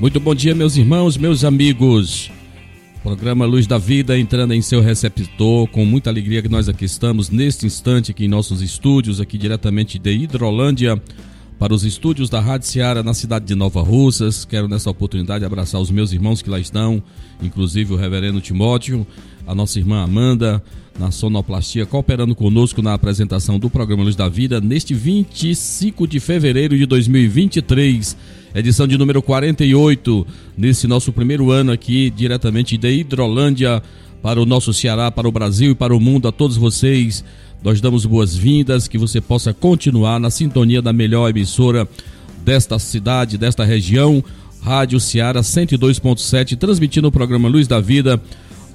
Muito bom dia, meus irmãos, meus amigos. Programa Luz da Vida entrando em seu receptor, com muita alegria que nós aqui estamos neste instante aqui em nossos estúdios, aqui diretamente de Hidrolândia, para os estúdios da Rádio Seara na cidade de Nova Russas. Quero nessa oportunidade abraçar os meus irmãos que lá estão, inclusive o reverendo Timóteo, a nossa irmã Amanda, na sonoplastia, cooperando conosco na apresentação do programa Luz da Vida neste 25 de fevereiro de 2023 edição de número 48, nesse nosso primeiro ano aqui, diretamente de Hidrolândia, para o nosso Ceará, para o Brasil e para o mundo, a todos vocês. Nós damos boas-vindas, que você possa continuar na sintonia da melhor emissora desta cidade, desta região, Rádio Ceará 102.7, transmitindo o programa Luz da Vida,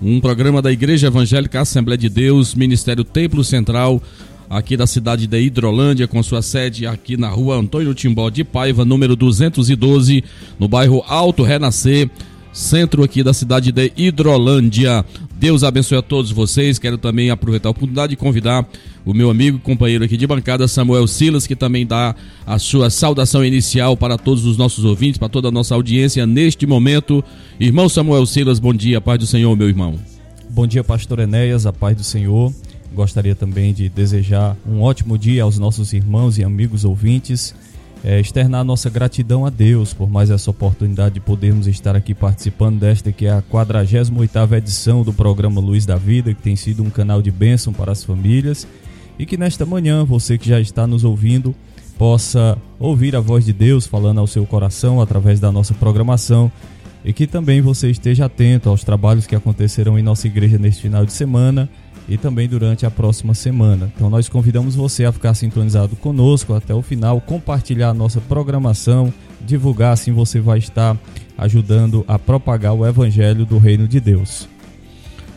um programa da Igreja Evangélica Assembleia de Deus, Ministério Templo Central, aqui da cidade de Hidrolândia, com sua sede aqui na rua Antônio Timbó de Paiva, número 212, no bairro Alto Renascer, centro aqui da cidade de Hidrolândia. Deus abençoe a todos vocês. Quero também aproveitar a oportunidade de convidar o meu amigo e companheiro aqui de bancada, Samuel Silas, que também dá a sua saudação inicial para todos os nossos ouvintes, para toda a nossa audiência neste momento. Irmão Samuel Silas, bom dia, paz do Senhor, meu irmão. Bom dia, pastor Enéas, a paz do Senhor. Gostaria também de desejar um ótimo dia aos nossos irmãos e amigos ouvintes, é, externar nossa gratidão a Deus por mais essa oportunidade de podermos estar aqui participando desta que é a 48ª edição do programa Luz da Vida, que tem sido um canal de bênção para as famílias, e que nesta manhã você que já está nos ouvindo possa ouvir a voz de Deus falando ao seu coração através da nossa programação. E que também você esteja atento aos trabalhos que acontecerão em nossa igreja neste final de semana e também durante a próxima semana. Então nós convidamos você a ficar sintonizado conosco até o final, compartilhar a nossa programação, divulgar assim você vai estar ajudando a propagar o evangelho do reino de Deus.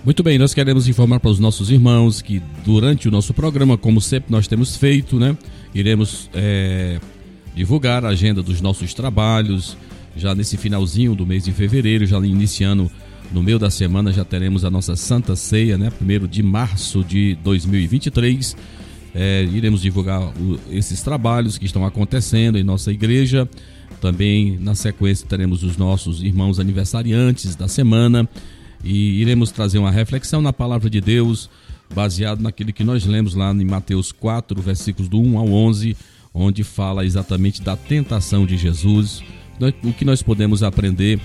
Muito bem, nós queremos informar para os nossos irmãos que durante o nosso programa, como sempre nós temos feito, né, iremos é, divulgar a agenda dos nossos trabalhos, já nesse finalzinho do mês de fevereiro, já iniciando no meio da semana já teremos a nossa Santa Ceia, né? Primeiro de março de 2023. É, iremos divulgar o, esses trabalhos que estão acontecendo em nossa igreja. Também na sequência teremos os nossos irmãos aniversariantes da semana e iremos trazer uma reflexão na palavra de Deus, baseado naquilo que nós lemos lá em Mateus 4, versículos do 1 ao 11, onde fala exatamente da tentação de Jesus, o que nós podemos aprender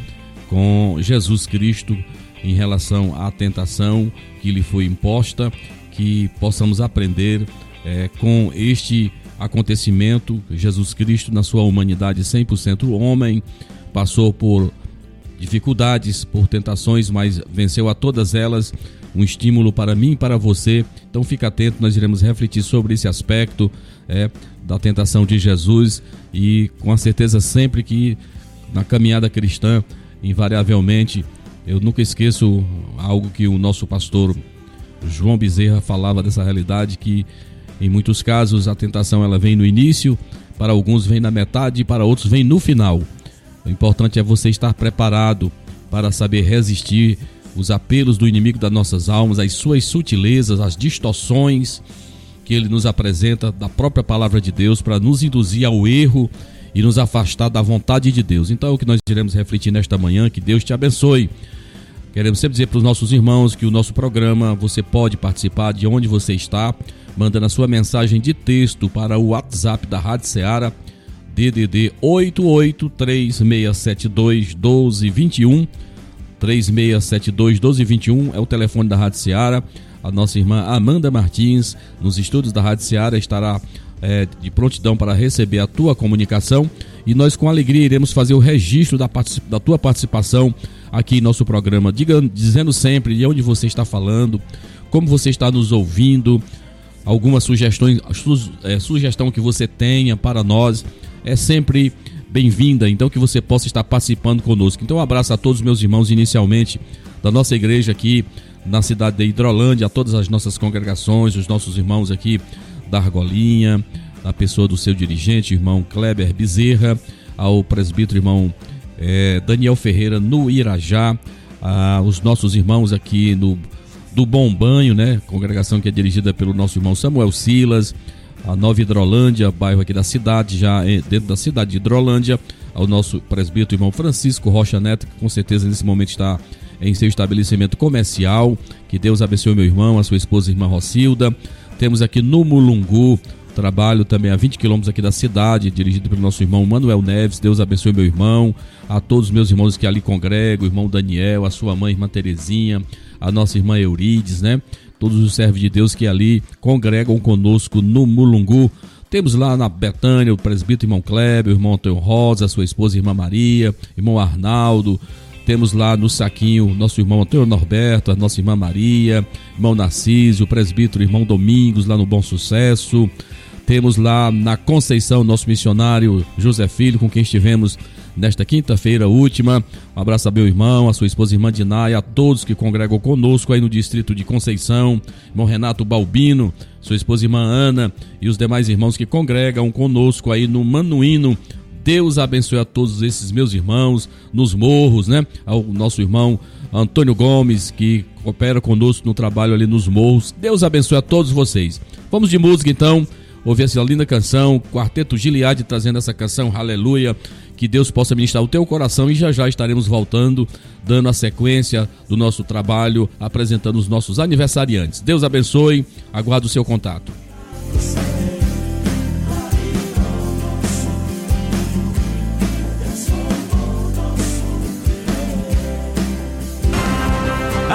com Jesus Cristo em relação à tentação que lhe foi imposta, que possamos aprender é, com este acontecimento. Jesus Cristo, na sua humanidade 100% homem, passou por dificuldades, por tentações, mas venceu a todas elas. Um estímulo para mim e para você. Então fica atento, nós iremos refletir sobre esse aspecto é, da tentação de Jesus e com a certeza sempre que na caminhada cristã invariavelmente, eu nunca esqueço algo que o nosso pastor João Bezerra falava dessa realidade que em muitos casos a tentação ela vem no início, para alguns vem na metade, para outros vem no final. O importante é você estar preparado para saber resistir os apelos do inimigo das nossas almas, as suas sutilezas, as distorções que ele nos apresenta da própria palavra de Deus para nos induzir ao erro e nos afastar da vontade de Deus. Então é o que nós iremos refletir nesta manhã. Que Deus te abençoe. Queremos sempre dizer para os nossos irmãos que o nosso programa você pode participar de onde você está, mandando a sua mensagem de texto para o WhatsApp da Rádio Ceará, DDD 883672 1221. 3672 1221 é o telefone da Rádio Ceará. A nossa irmã Amanda Martins, nos estúdios da Rádio Ceará, estará é, de prontidão para receber a tua comunicação. E nós com alegria iremos fazer o registro da, da tua participação aqui em nosso programa, Diga, dizendo sempre de onde você está falando, como você está nos ouvindo, algumas sugestões, su, é, sugestão que você tenha para nós, é sempre bem-vinda, então que você possa estar participando conosco. Então um abraço a todos meus irmãos inicialmente da nossa igreja aqui na cidade de Hidrolândia, a todas as nossas congregações, os nossos irmãos aqui da Argolinha, a pessoa do seu dirigente, irmão Kleber Bezerra, ao presbítero irmão é, Daniel Ferreira no Irajá, a, os nossos irmãos aqui no do Bom Banho, né? Congregação que é dirigida pelo nosso irmão Samuel Silas, a Nova Hidrolândia, bairro aqui da cidade, já dentro da cidade de Hidrolândia, ao nosso presbítero irmão Francisco Rocha Neto, que com certeza nesse momento está em seu estabelecimento comercial. Que Deus abençoe meu irmão, a sua esposa, irmã Rocilda. Temos aqui no Mulungu, trabalho também a 20 quilômetros aqui da cidade, dirigido pelo nosso irmão Manuel Neves. Deus abençoe meu irmão, a todos os meus irmãos que ali congregam, o irmão Daniel, a sua mãe, irmã Terezinha, a nossa irmã Eurides, né? Todos os servos de Deus que ali congregam conosco no Mulungu. Temos lá na Betânia o presbítero irmão Kleber, o irmão Antônio Rosa, a sua esposa irmã Maria, irmão Arnaldo, temos lá no saquinho nosso irmão Antônio Norberto, a nossa irmã Maria, irmão Narciso, o presbítero irmão Domingos, lá no Bom Sucesso. Temos lá na Conceição nosso missionário José Filho, com quem estivemos nesta quinta-feira última. Um abraço a meu irmão, a sua esposa irmã Dinai, a todos que congregam conosco aí no distrito de Conceição, irmão Renato Balbino, sua esposa irmã Ana e os demais irmãos que congregam conosco aí no Manuíno, Deus abençoe a todos esses meus irmãos nos morros, né? Ao nosso irmão Antônio Gomes, que opera conosco no trabalho ali nos morros. Deus abençoe a todos vocês. Vamos de música então. Ouvir essa linda canção, Quarteto Gileade trazendo essa canção, Aleluia. Que Deus possa ministrar o teu coração e já já estaremos voltando, dando a sequência do nosso trabalho, apresentando os nossos aniversariantes. Deus abençoe, aguardo o seu contato.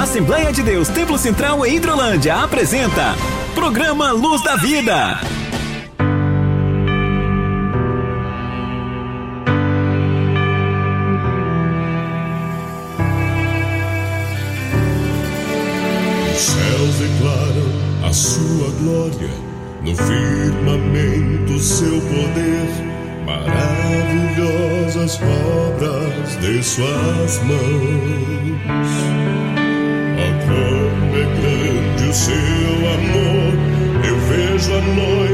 Assembleia de Deus Templo Central em Hidrolândia apresenta Programa Luz da Vida. Os céus declaram a sua glória, no firmamento seu poder, maravilhosas obras de suas mãos. É grande o seu amor, eu vejo a noite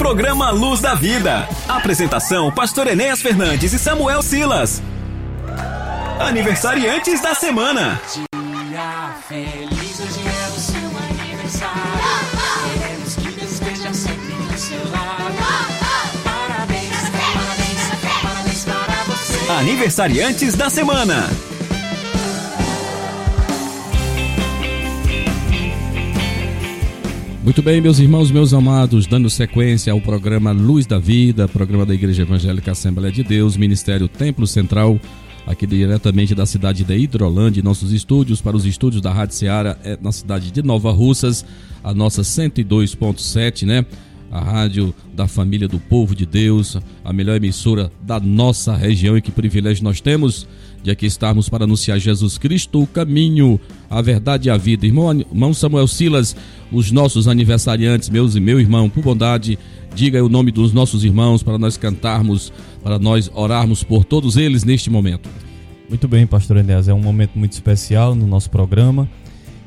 programa Luz da Vida. Apresentação: Pastor Enéas Fernandes e Samuel Silas. Aniversariantes da semana. Dia feliz, hoje é o seu aniversário. Queremos que Deus esteja sempre do seu lado. Parabéns, parabéns, parabéns para você. Aniversariantes da semana. Muito bem, meus irmãos, meus amados, dando sequência ao programa Luz da Vida, programa da Igreja Evangélica Assembleia de Deus, Ministério Templo Central, aqui diretamente da cidade de Hidrolândia, nossos estúdios para os estúdios da Rádio Seara é na cidade de Nova Russas, a nossa 102.7, né? A rádio da família do povo de Deus, a melhor emissora da nossa região e que privilégio nós temos de aqui estarmos para anunciar Jesus Cristo, o caminho, a verdade e a vida. Irmão, irmão Samuel Silas, os nossos aniversariantes, meus e meu irmão, por bondade, diga o nome dos nossos irmãos para nós cantarmos, para nós orarmos por todos eles neste momento. Muito bem, pastor Enéas, é um momento muito especial no nosso programa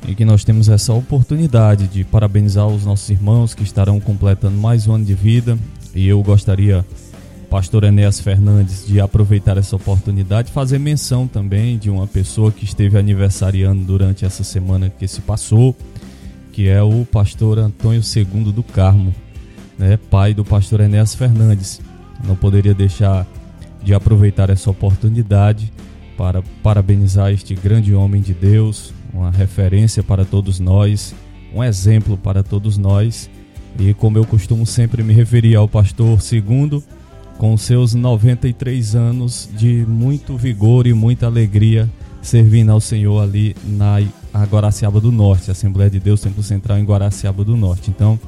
em que nós temos essa oportunidade de parabenizar os nossos irmãos que estarão completando mais um ano de vida e eu gostaria pastor Enéas Fernandes de aproveitar essa oportunidade fazer menção também de uma pessoa que esteve aniversariando durante essa semana que se passou, que é o pastor Antônio II do Carmo, né, pai do pastor Enéas Fernandes. Não poderia deixar de aproveitar essa oportunidade para parabenizar este grande homem de Deus, uma referência para todos nós, um exemplo para todos nós. E como eu costumo sempre me referir ao pastor segundo, com seus 93 anos de muito vigor e muita alegria, servindo ao Senhor ali na Guaraciaba do Norte, Assembleia de Deus Templo Central em Guaraciaba do Norte. Então,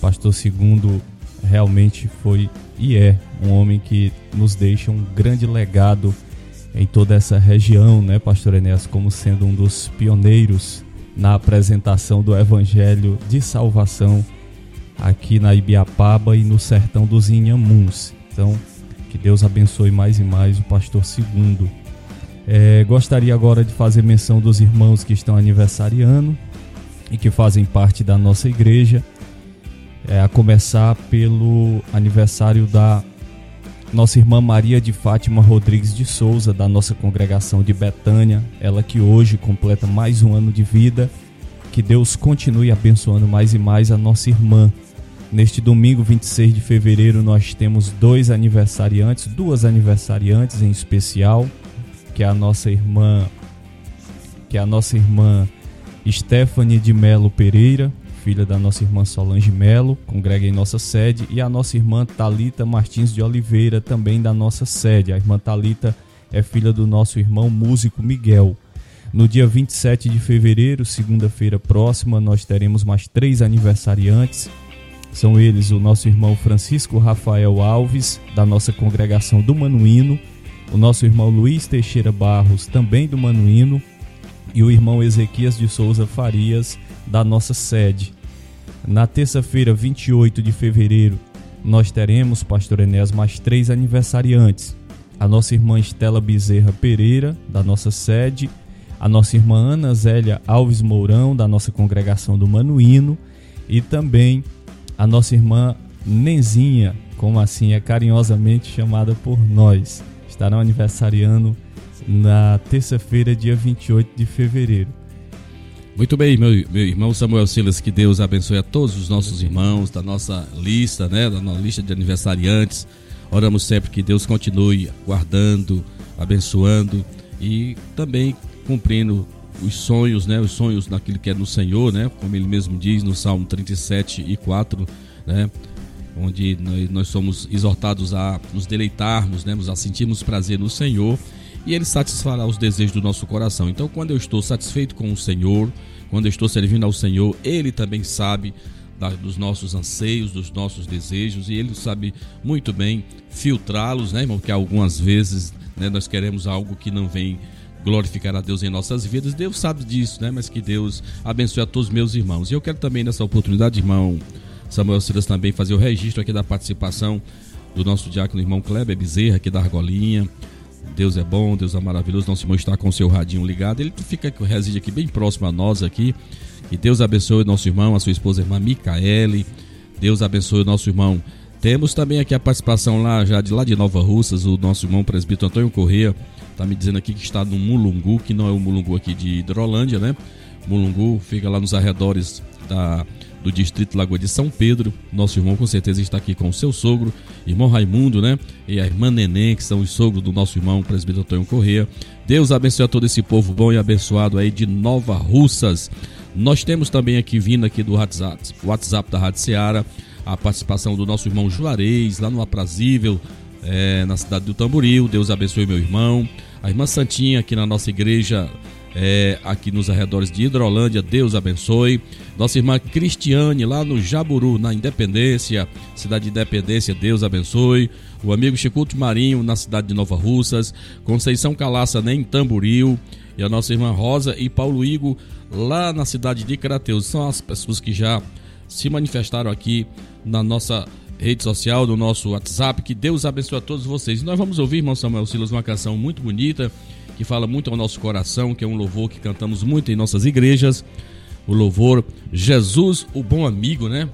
Pastor Segundo realmente foi e é um homem que nos deixa um grande legado em toda essa região, né, Pastor Enéas, como sendo um dos pioneiros na apresentação do Evangelho de salvação aqui na Ibiapaba e no sertão dos Inhamuns. Então, que Deus abençoe mais e mais o pastor segundo. É, gostaria agora de fazer menção dos irmãos que estão aniversariando e que fazem parte da nossa igreja. É, a começar pelo aniversário da nossa irmã Maria de Fátima Rodrigues de Souza, da nossa congregação de Betânia, ela que hoje completa mais um ano de vida. Que Deus continue abençoando mais e mais a nossa irmã. Neste domingo 26 de fevereiro, nós temos dois aniversariantes, duas aniversariantes em especial, que é a nossa irmã, que é a nossa irmã Stephanie de Melo Pereira, filha da nossa irmã Solange Melo, congrega em nossa sede, e a nossa irmã Talita Martins de Oliveira, também da nossa sede. A irmã Talita é filha do nosso irmão músico Miguel. No dia 27 de fevereiro, segunda-feira próxima, nós teremos mais três aniversariantes. São eles o nosso irmão Francisco Rafael Alves, da nossa congregação do Manuíno, o nosso irmão Luiz Teixeira Barros, também do Manuíno, e o irmão Ezequias de Souza Farias, da nossa sede. Na terça-feira, 28 de fevereiro, nós teremos, Pastor Enéas, mais três aniversariantes. A nossa irmã Estela Bezerra Pereira, da nossa sede, a nossa irmã Ana Zélia Alves Mourão, da nossa congregação do Manuíno, e também a nossa irmã Nenzinha, como assim é carinhosamente chamada por nós. Estarão aniversariando na terça-feira, dia 28 de fevereiro. Muito bem, meu, meu irmão Samuel Silas, que Deus abençoe a todos os nossos irmãos da nossa lista, né, da nossa lista de aniversariantes. Oramos sempre que Deus continue guardando, abençoando e também cumprindo os sonhos, né, os sonhos naquilo que é no Senhor, né, como ele mesmo diz no Salmo 37 e 4, né, onde nós, somos exortados a nos deleitarmos, né, a sentirmos prazer no Senhor e ele satisfará os desejos do nosso coração. Então, quando eu estou satisfeito com o Senhor, quando eu estou servindo ao Senhor, ele também sabe dos nossos anseios, dos nossos desejos e ele sabe muito bem filtrá-los, né? Porque algumas vezes né, nós queremos algo que não vem glorificar a Deus em nossas vidas. Deus sabe disso, né? Mas que Deus abençoe a todos os meus irmãos. E eu quero também nessa oportunidade, irmão Samuel Silas, também fazer o registro aqui da participação do nosso diácono irmão Kleber Bezerra, aqui da Argolinha. Deus é bom, Deus é maravilhoso. Nosso irmão está com o seu radinho ligado. Ele fica, reside aqui bem próximo a nós aqui. E Deus abençoe o nosso irmão, a sua esposa, a irmã Micaele. Deus abençoe o nosso irmão. Temos também aqui a participação lá já de lá de Nova Russas, o nosso irmão presbítero Antônio Corrêa. Está me dizendo aqui que está no Mulungu, que não é o Mulungu aqui de Hidrolândia, né? Mulungu fica lá nos arredores da do distrito Lagoa de São Pedro. Nosso irmão com certeza está aqui com o seu sogro, irmão Raimundo, né? E a irmã Neném, que são os sogros do nosso irmão, presbítero Antônio Corrêa. Deus abençoe a todo esse povo bom e abençoado aí de Nova Russas. Nós temos também aqui vindo aqui do WhatsApp, WhatsApp da Rádio Seara, a participação do nosso irmão Juarez, lá no Aprazível, é, na cidade do Tamboril. Deus abençoe meu irmão. A irmã Santinha aqui na nossa igreja é, aqui nos arredores de Hidrolândia, Deus abençoe. Nossa irmã Cristiane, lá no Jaburu, na Independência, cidade de Independência, Deus abençoe. O amigo Chicuto Marinho, na cidade de Nova Russas. Conceição Calaça, né, em Tamboril. E a nossa irmã Rosa e Paulo Igo, lá na cidade de Crateus. São as pessoas que já se manifestaram aqui na nossa rede social, no nosso WhatsApp. Que Deus abençoe a todos vocês. E nós vamos ouvir, irmão Samuel Silas, uma canção muito bonita que fala muito ao nosso coração, que é um louvor que cantamos muito em nossas igrejas. O louvor Jesus, o bom amigo, né?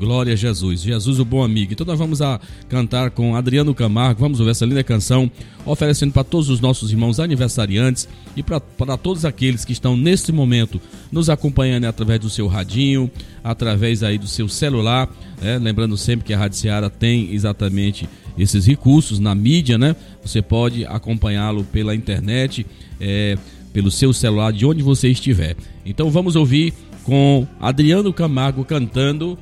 Glória a Jesus, Jesus o bom amigo. Então nós vamos a cantar com Adriano Camargo, vamos ouvir essa linda canção, oferecendo para todos os nossos irmãos aniversariantes e para todos aqueles que estão neste momento nos acompanhando através do seu radinho, através aí do seu celular, né? lembrando sempre que a Rádio Seara tem exatamente esses recursos na mídia, né? Você pode acompanhá-lo pela internet, é, pelo seu celular, de onde você estiver. Então vamos ouvir com Adriano Camargo cantando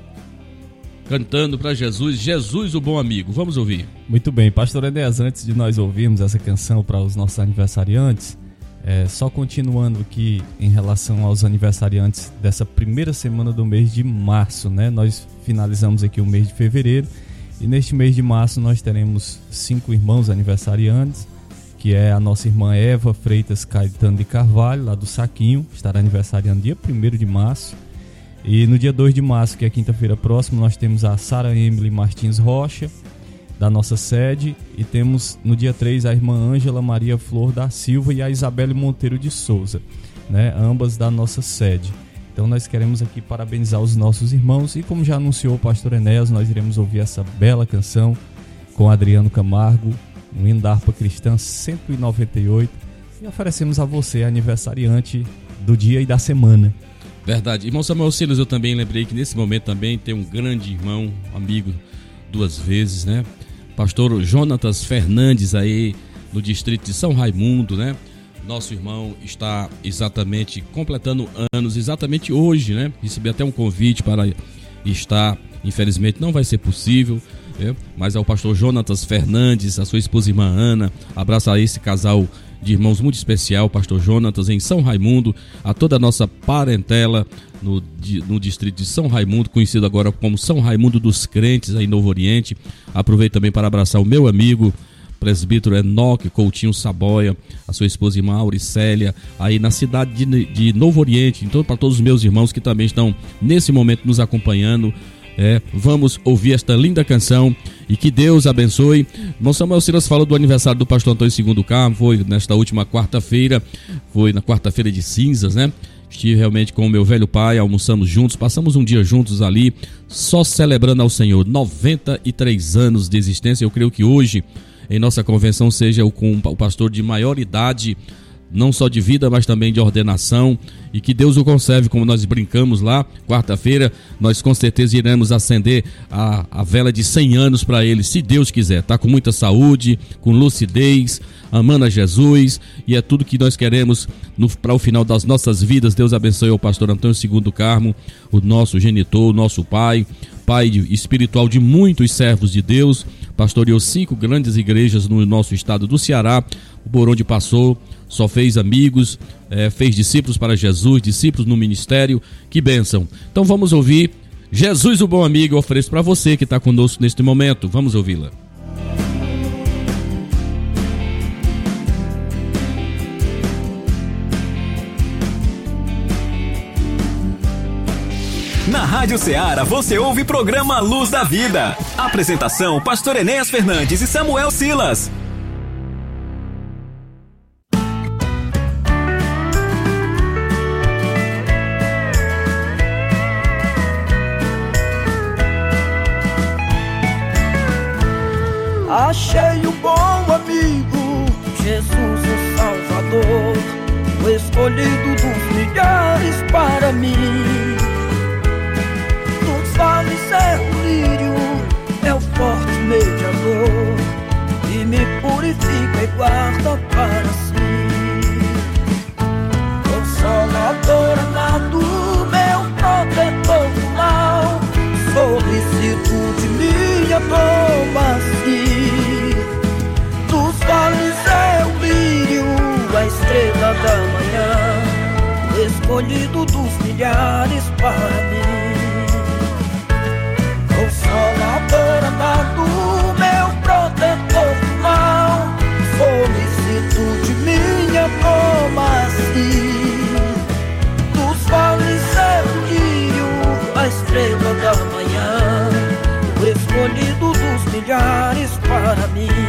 cantando para Jesus, Jesus o bom amigo. Vamos ouvir. Muito bem, pastor Enéas, antes de nós ouvirmos essa canção para os nossos aniversariantes, é, só continuando aqui em relação aos aniversariantes dessa primeira semana do mês de março, né? Nós finalizamos aqui o mês de fevereiro e neste mês de março nós teremos cinco irmãos aniversariantes, que é a nossa irmã Eva Freitas Caetano de Carvalho, lá do Saquinho, estará aniversariando dia 1 de março. E no dia 2 de março, que é quinta-feira próxima, nós temos a Sara Emily Martins Rocha, da nossa sede, e temos no dia 3 a irmã Ângela Maria Flor da Silva e a Isabelle Monteiro de Souza, né, ambas da nossa sede. Então nós queremos aqui parabenizar os nossos irmãos e como já anunciou o pastor Enéas, nós iremos ouvir essa bela canção com Adriano Camargo, um hino da harpa cristã 198. E oferecemos a você, aniversariante do dia e da semana. Verdade. Irmão Samuel Silas, eu também lembrei que nesse momento também tem um grande irmão, amigo, duas vezes, né? Pastor Jonatas Fernandes aí no distrito de São Raimundo, né? Nosso irmão está exatamente completando anos, exatamente hoje, né? Recebi até um convite para estar, infelizmente não vai ser possível, né? mas ao pastor Jonatas Fernandes, a sua esposa irmã Ana, abraço a esse casal de irmãos muito especial, pastor Jonatas em São Raimundo, a toda a nossa parentela no, no distrito de São Raimundo, conhecido agora como São Raimundo dos Crentes, aí Novo Oriente. Aproveito também para abraçar o meu amigo, presbítero Enoque Coutinho Saboia, a sua esposa irmã Auricélia, aí na cidade de, de Novo Oriente. Então, para todos os meus irmãos que também estão nesse momento nos acompanhando, é, vamos ouvir esta linda canção e que Deus abençoe. Irmão Samuel Silas falou do aniversário do pastor Antônio Segundo Carmo, foi nesta última quarta-feira, foi na quarta-feira de cinzas, né? Estive realmente com o meu velho pai, almoçamos juntos, passamos um dia juntos ali, só celebrando ao Senhor. 93 anos de existência. Eu creio que hoje, em nossa convenção, seja o, com o pastor de maior idade, não só de vida, mas também de ordenação, e que Deus o conserve, como nós brincamos lá, quarta-feira, nós com certeza iremos acender a, a vela de 100 anos para ele, se Deus quiser, tá? Com muita saúde, com lucidez, amando a Jesus, e é tudo que nós queremos para o final das nossas vidas. Deus abençoe o pastor Antônio Segundo Carmo, o nosso genitor, o nosso pai, pai espiritual de muitos servos de Deus, pastoreou cinco grandes igrejas no nosso estado do Ceará, por onde passou, só fez amigos, eh, fez discípulos para Jesus, discípulos no ministério, que bênção. Então vamos ouvir Jesus, o bom amigo, eu ofereço para você que está conosco neste momento. Vamos ouvi-la. Na Rádio Ceará você ouve programa Luz da Vida. Apresentação: Pastor Enéas Fernandes e Samuel Silas. Achei um bom amigo, Jesus o Salvador, o escolhido dos milhares para mim. Nos vales é o lírio, é o forte mediador, e me purifica e guarda para si. Consolador amado, meu protetor do mal, solicitude minha toma-se. Estrela da manhã, escolhido dos milhares para mim. Consolador amado, meu protetor mal, solicitude minha toma-se. Dos vales é o lírio, a estrela da manhã, o escolhido dos milhares para mim.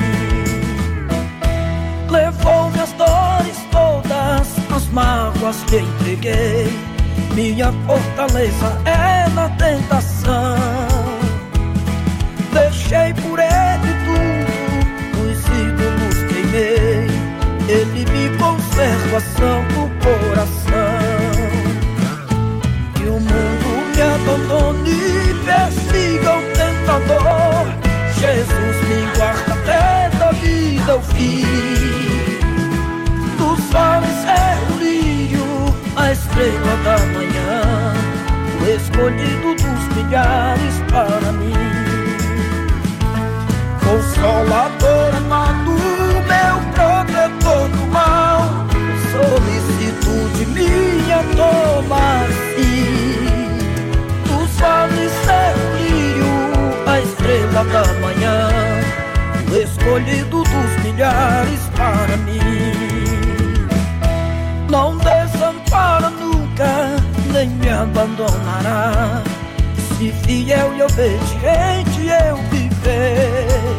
Que entreguei. Minha fortaleza é na tentação. Deixei por ele tudo, os ídolos queimei. Ele me conserva santo coração. Que o mundo me abandone e persiga o tentador. Jesus me guarda até da vida ao fim. Dos vales a estrela da manhã, o escolhido dos milhares para mim. Consolador amado, meu protetor do mal, solicitude minha toma-se. Dos vales é o lírio, a estrela da manhã, o escolhido dos milhares para mim. Abandonará. Se fiel e obediente eu viver.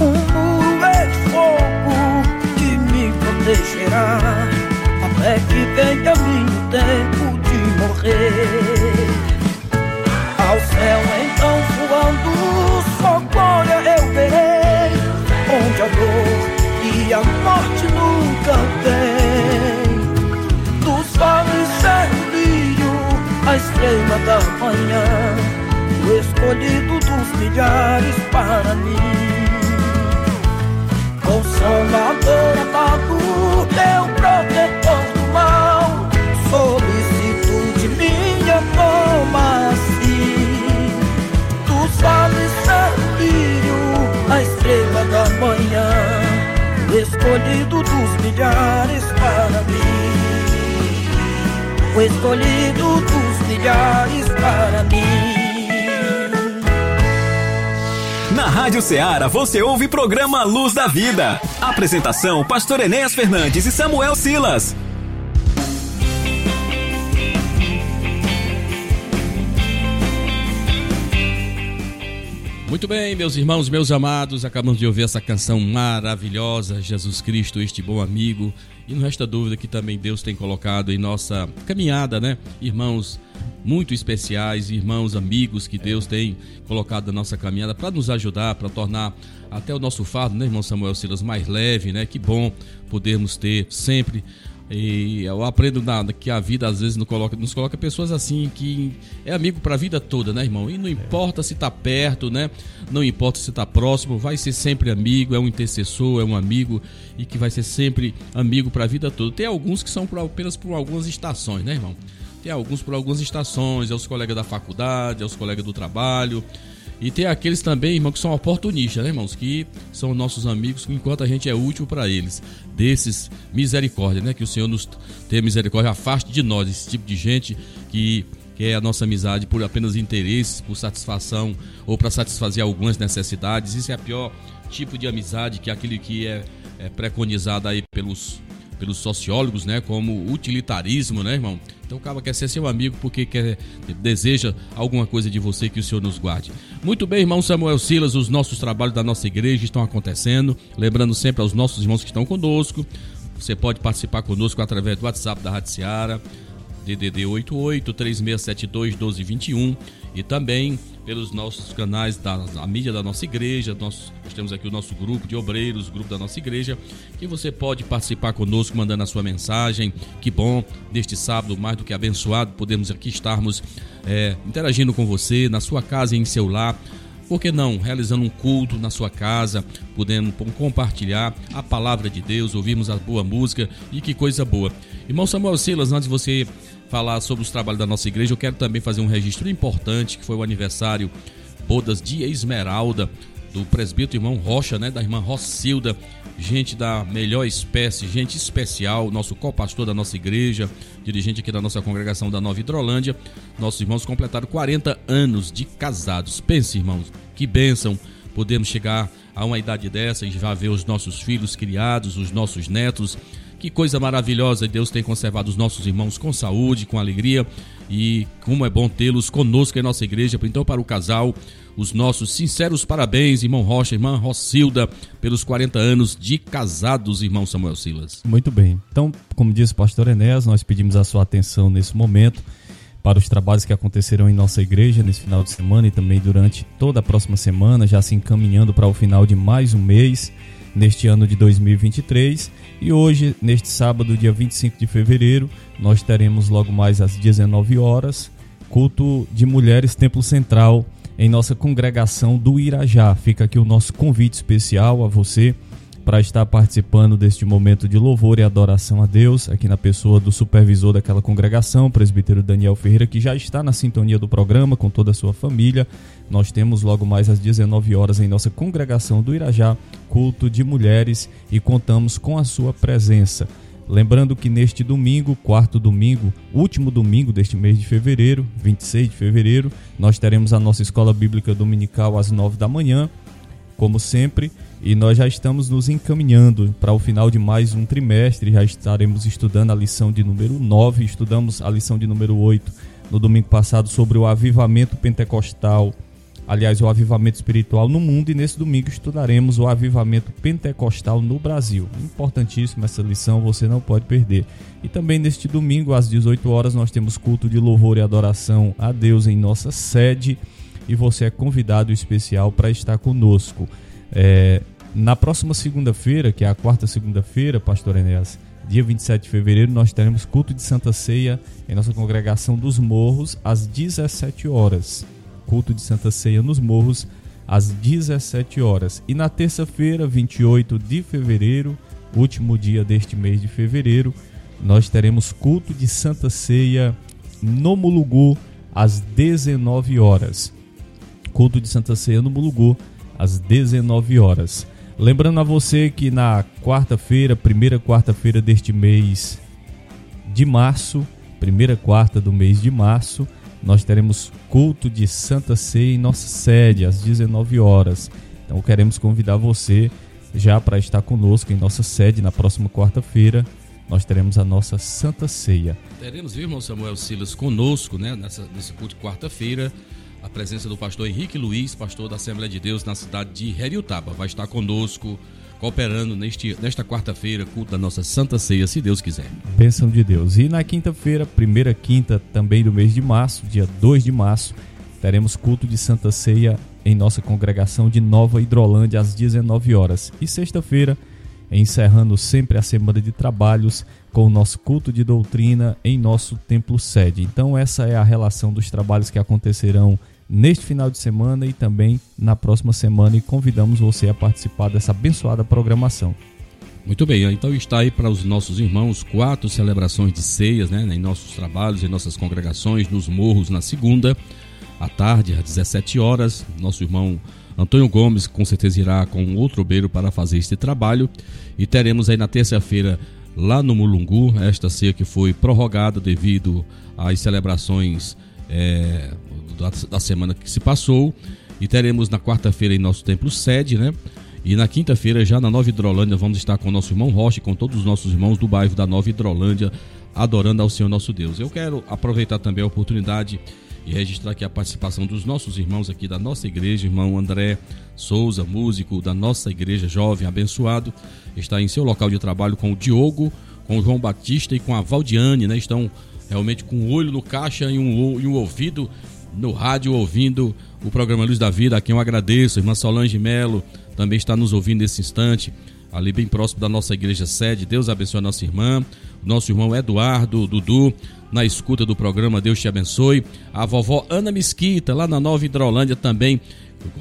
Um muro é fogo que me protegerá Até que venha meu tempo de morrer Ao céu então voando, só manhã, o escolhido dos milhares para mim. Consolador amado, meu protetor do mal, solicitude minha toma assim. Dos vales servilho, a estrela da manhã, o escolhido dos milhares para mim. O escolhido dos milhares para mim. Na Rádio Ceará você ouve programa Luz da Vida. Apresentação: Pastor Enéas Fernandes e Samuel Silas. Muito bem, meus irmãos, meus amados, acabamos de ouvir essa canção maravilhosa, Jesus Cristo, este bom amigo. E não resta dúvida que também Deus tem colocado em nossa caminhada, né? Irmãos muito especiais, irmãos, amigos que Deus tem colocado na nossa caminhada para nos ajudar, para tornar até o nosso fardo, né, irmão Samuel Silas, mais leve, né? Que bom podermos ter sempre e eu aprendo nada que a vida às vezes nos coloca, nos coloca pessoas assim que é amigo para a vida toda, né, irmão? E não importa se tá perto, né? Não importa se tá próximo, vai ser sempre amigo, é um intercessor, é um amigo e que vai ser sempre amigo para a vida toda. Tem alguns que são por, apenas por algumas estações, né, irmão? Tem alguns por algumas estações, é os colegas da faculdade, é os colegas do trabalho. E tem aqueles também, irmão, que são oportunistas, né, irmãos? Que são nossos amigos enquanto a gente é útil para eles. Desses, misericórdia, né? Que o Senhor nos tenha misericórdia, afaste de nós esse tipo de gente que quer a nossa amizade por apenas interesses, por satisfação ou para satisfazer algumas necessidades. Isso é a pior tipo de amizade que é aquele que é, é preconizado aí pelos pelos sociólogos, né, como utilitarismo, né, irmão? Então o cara quer ser seu amigo porque quer deseja alguma coisa de você que o Senhor nos guarde. Muito bem, irmão Samuel Silas, os nossos trabalhos da nossa igreja estão acontecendo. Lembrando sempre aos nossos irmãos que estão conosco, você pode participar conosco através do WhatsApp da Rádio Seara, DDD 88 3672 1221 e também pelos nossos canais da, mídia da nossa igreja. Nós, nós, temos aqui o nosso grupo de obreiros, grupo da nossa igreja, que você pode participar conosco, mandando a sua mensagem. Que bom, neste sábado, mais do que abençoado, podemos aqui estarmos é, interagindo com você, na sua casa e em seu lar. Por que não? Realizando um culto na sua casa, podendo compartilhar a palavra de Deus, ouvirmos a boa música e que coisa boa. Irmão Samuel Silas, antes de você falar sobre os trabalhos da nossa igreja, eu quero também fazer um registro importante, que foi o aniversário Bodas de Esmeralda, do presbítero irmão Rocha, né, da irmã Rocilda, gente da melhor espécie, gente especial, nosso co-pastor da nossa igreja, dirigente aqui da nossa congregação da Nova Hidrolândia. Nossos irmãos completaram 40 anos de casados. Pense, irmãos, que bênção podemos chegar a uma idade dessa e já ver os nossos filhos criados, os nossos netos que coisa maravilhosa, Deus tem conservado os nossos irmãos com saúde, com alegria e como é bom tê-los conosco em nossa igreja. Então, para o casal, os nossos sinceros parabéns, irmão Rocha, irmã Rocilda, pelos 40 anos de casados, irmão Samuel Silas. Muito bem. Então, como disse o pastor Enéas, nós pedimos a sua atenção nesse momento para os trabalhos que acontecerão em nossa igreja nesse final de semana e também durante toda a próxima semana, já se encaminhando para o final de mais um mês neste ano de 2023. E hoje, neste sábado, dia 25 de fevereiro, nós teremos logo mais às 19 horas culto de mulheres Templo Central em nossa congregação do Irajá. Fica aqui o nosso convite especial a você para estar participando deste momento de louvor e adoração a Deus, aqui na pessoa do supervisor daquela congregação, presbítero Daniel Ferreira, que já está na sintonia do programa com toda a sua família. Nós temos logo mais às 19 horas em nossa congregação do Irajá, culto de mulheres e contamos com a sua presença. Lembrando que neste domingo, quarto domingo, último domingo deste mês de fevereiro, 26 de fevereiro, nós teremos a nossa escola bíblica dominical às 9 da manhã, como sempre, e nós já estamos nos encaminhando para o final de mais um trimestre, já estaremos estudando a lição de número 9, estudamos a lição de número 8 no domingo passado sobre o avivamento pentecostal aliás, o avivamento espiritual no mundo e nesse domingo estudaremos o avivamento pentecostal no Brasil. Importantíssima essa lição, você não pode perder. E também neste domingo, às 18 horas, nós temos culto de louvor e adoração a Deus em nossa sede e você é convidado especial para estar conosco. É, na próxima segunda-feira, que é a quarta segunda-feira, Pastor Enéas, dia 27 de fevereiro, nós teremos culto de Santa Ceia em nossa congregação dos Morros, às 17 horas. Culto de Santa Ceia nos Morros, às 17 horas. E na terça-feira, 28 de fevereiro, último dia deste mês de fevereiro, nós teremos culto de Santa Ceia no Mulugu, às 19 horas. Culto de Santa Ceia no Mulugu, às 19 horas. Lembrando a você que na quarta-feira, primeira quarta-feira deste mês de março, primeira quarta do mês de março, nós teremos culto de Santa Ceia em nossa sede às 19 horas. Então queremos convidar você já para estar conosco em nossa sede na próxima quarta-feira. Nós teremos a nossa Santa Ceia. Teremos, viu, irmão Samuel Silas, conosco, né, nessa, nesse culto de quarta-feira, a presença do pastor Henrique Luiz, pastor da Assembleia de Deus na cidade de Heriutaba. Vai estar conosco, cooperando neste, nesta quarta-feira, culto da nossa Santa Ceia, se Deus quiser. Bênção de Deus. E na quinta-feira, primeira quinta também do mês de março, dia 2 de março, teremos culto de Santa Ceia em nossa congregação de Nova Hidrolândia às 19 horas. E sexta-feira, encerrando sempre a semana de trabalhos com o nosso culto de doutrina em nosso templo sede. Então essa é a relação dos trabalhos que acontecerão neste final de semana e também na próxima semana e convidamos você a participar dessa abençoada programação. Muito bem, então está aí para os nossos irmãos quatro celebrações de ceias, né, em nossos trabalhos, em nossas congregações, nos morros na segunda, à tarde, às 17 horas. Nosso irmão Antônio Gomes com certeza irá com outro obreiro para fazer este trabalho. E teremos aí na terça-feira, lá no Mulungu, esta ceia que foi prorrogada devido às celebrações é, da, da semana que se passou. E teremos na quarta-feira em nosso templo sede, né? E na quinta-feira, já na Nova Hidrolândia, vamos estar com o nosso irmão Rocha e com todos os nossos irmãos do bairro da Nova Hidrolândia, adorando ao Senhor nosso Deus. Eu quero aproveitar também a oportunidade e registrar aqui a participação dos nossos irmãos aqui da nossa igreja, irmão André Souza, músico da nossa igreja jovem abençoado, está em seu local de trabalho com o Diogo, com o João Batista e com a Valdiane, né? Estão realmente com o um olho no caixa e um, e um ouvido no rádio ouvindo o programa Luz da Vida, a quem eu agradeço, irmã Solange Melo também está nos ouvindo nesse instante, ali bem próximo da nossa igreja sede. Deus abençoe a nossa irmã, nosso irmão Eduardo, Dudu, na escuta do programa, Deus te abençoe. A vovó Ana Mesquita, lá na Nova Hidrolândia também,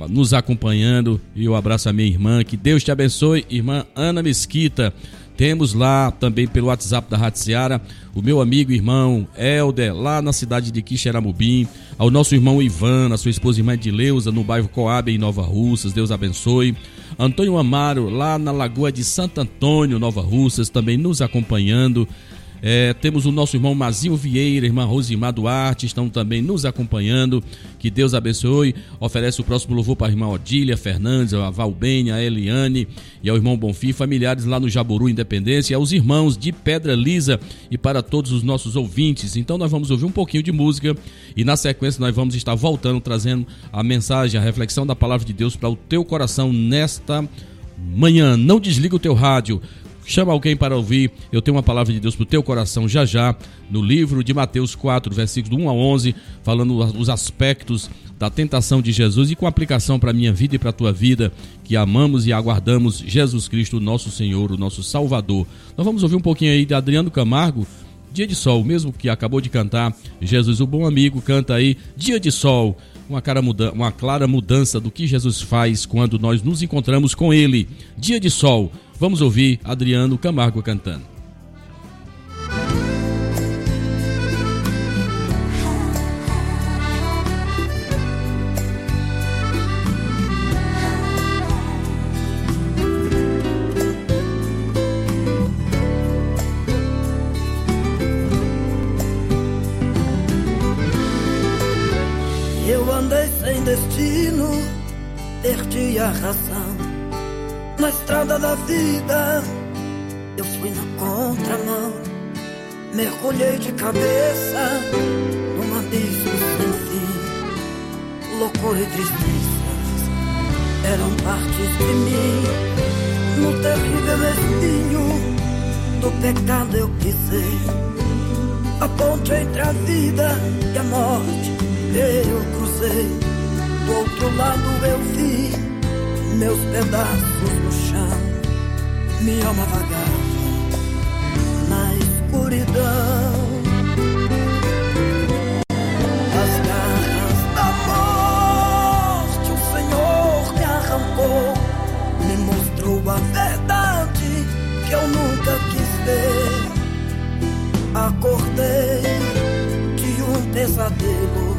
nos acompanhando. E eu abraço a minha irmã, que Deus te abençoe, irmã Ana Mesquita. Temos lá também pelo WhatsApp da Rádio Seara o meu amigo irmão Helder, lá na cidade de Quixeramobim, ao nosso irmão Ivan, a sua esposa irmã Edileuza, no bairro Coab, em Nova Russas, Deus abençoe. Antônio Amaro, lá na Lagoa de Santo Antônio, Nova Russas, também nos acompanhando. É, temos o nosso irmão Mazinho Vieira, irmã Rosimar Duarte, estão também nos acompanhando. Que Deus abençoe. Oferece o próximo louvor para a irmã Odília Fernandes, a Valbênia, a Eliane e ao irmão Bonfim, familiares lá no Jaburu Independência, e aos irmãos de Pedra Lisa e para todos os nossos ouvintes. Então nós vamos ouvir um pouquinho de música e na sequência nós vamos estar voltando, trazendo a mensagem, a reflexão da palavra de Deus para o teu coração nesta manhã. Não desliga o teu rádio. Chama alguém para ouvir. Eu tenho uma palavra de Deus para o teu coração já já, no livro de Mateus 4, versículos 1 a 11, falando os aspectos da tentação de Jesus e com aplicação para a minha vida e para a tua vida, que amamos e aguardamos Jesus Cristo, nosso Senhor, o nosso Salvador. Nós vamos ouvir um pouquinho aí de Adriano Camargo, Dia de Sol, mesmo que acabou de cantar, Jesus, o bom amigo, canta aí Dia de Sol, uma, cara muda uma clara mudança do que Jesus faz quando nós nos encontramos com Ele. Dia de Sol, Vamos ouvir Adriano Camargo cantando. Mergulhei de cabeça num abismo sem fim. loucura e tristezas eram partes de mim. No terrível espinho do pecado eu pisei. A ponte entre a vida e a morte eu cruzei. Do outro lado eu vi meus pedaços no chão. Minha alma vagava na escuridão. As garras da morte o Senhor me arrancou, me mostrou a verdade que eu nunca quis ver. Acordei de um pesadelo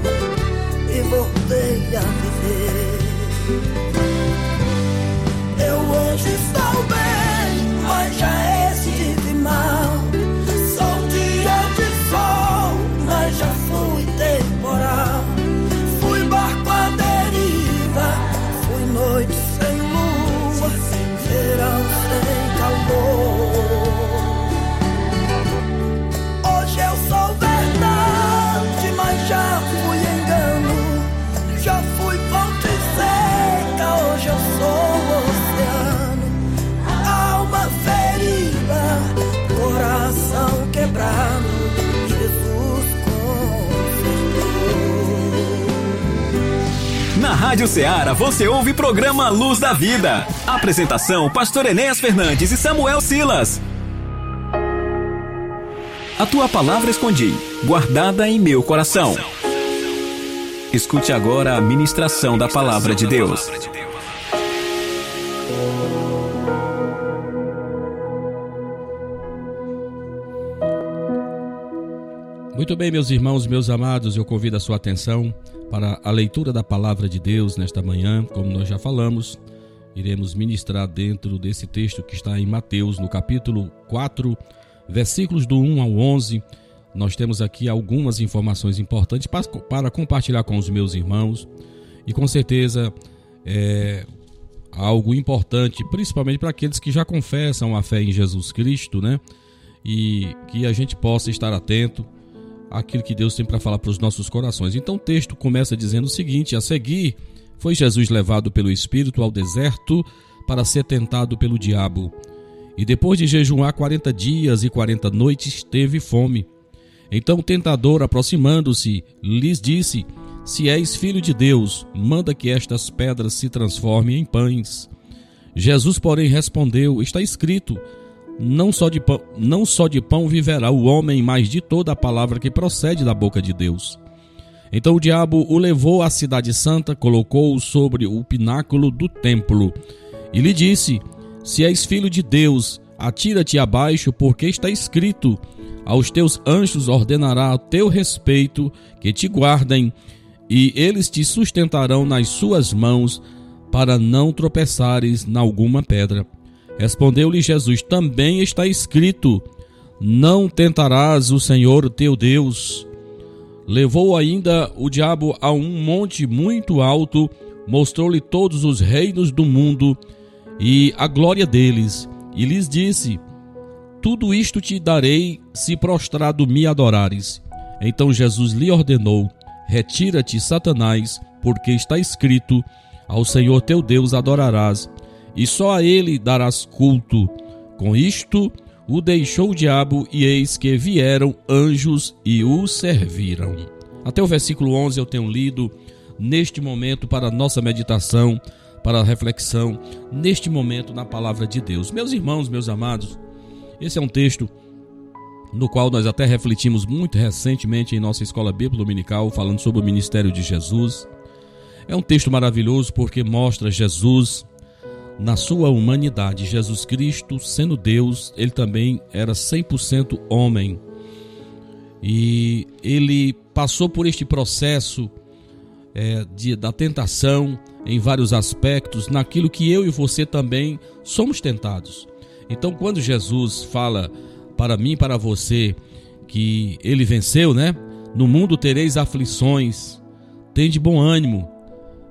Rádio Ceará você ouve programa Luz da Vida. Apresentação: Pastor Enéas Fernandes e Samuel Silas. A tua palavra escondi, guardada em meu coração. Escute agora a ministração da palavra de Deus. Muito bem, meus irmãos, meus amados, eu convido a sua atenção para a leitura da palavra de Deus nesta manhã, como nós já falamos. Iremos ministrar dentro desse texto que está em Mateus, no capítulo 4, versículos do 1 ao 11. Nós temos aqui algumas informações importantes para, para compartilhar com os meus irmãos e com certeza é algo importante, principalmente para aqueles que já confessam a fé em Jesus Cristo, né? E que a gente possa estar atento àquilo que Deus tem para falar para os nossos corações. Então o texto começa dizendo o seguinte: a seguir, foi Jesus levado pelo Espírito ao deserto para ser tentado pelo diabo. E depois de jejuar quarenta dias e quarenta noites, teve fome. Então o tentador, aproximando-se, lhes disse: Se és filho de Deus, manda que estas pedras se transformem em pães. Jesus, porém, respondeu: Está escrito: não só, de pão, não só de pão viverá o homem, mas de toda a palavra que procede da boca de Deus. Então o diabo o levou à cidade santa, colocou-o sobre o pináculo do templo e lhe disse: Se és filho de Deus, atira-te abaixo, porque está escrito: Aos teus anjos ordenará a teu respeito que te guardem, e eles te sustentarão nas suas mãos, para não tropeçares na alguma pedra. Respondeu-lhe Jesus: Também está escrito: Não tentarás o Senhor teu Deus. Levou ainda o diabo a um monte muito alto, mostrou-lhe todos os reinos do mundo e a glória deles, e lhes disse: Tudo isto te darei se prostrado me adorares. Então Jesus lhe ordenou: Retira-te, Satanás, porque está escrito: Ao Senhor teu Deus adorarás e só a ele darás culto. Com isto o deixou o diabo, e eis que vieram anjos e o serviram. Até o versículo 11 eu tenho lido neste momento para nossa meditação, para reflexão, neste momento na palavra de Deus. Meus irmãos, meus amados, esse é um texto no qual nós até refletimos muito recentemente em nossa escola bíblica dominical, falando sobre o ministério de Jesus. É um texto maravilhoso porque mostra Jesus na sua humanidade. Jesus Cristo, sendo Deus, ele também era 100% homem. E ele passou por este processo é, de, da tentação em vários aspectos, naquilo que eu e você também somos tentados. Então, quando Jesus fala para mim, para você, que ele venceu, né? No mundo tereis aflições, tem de bom ânimo.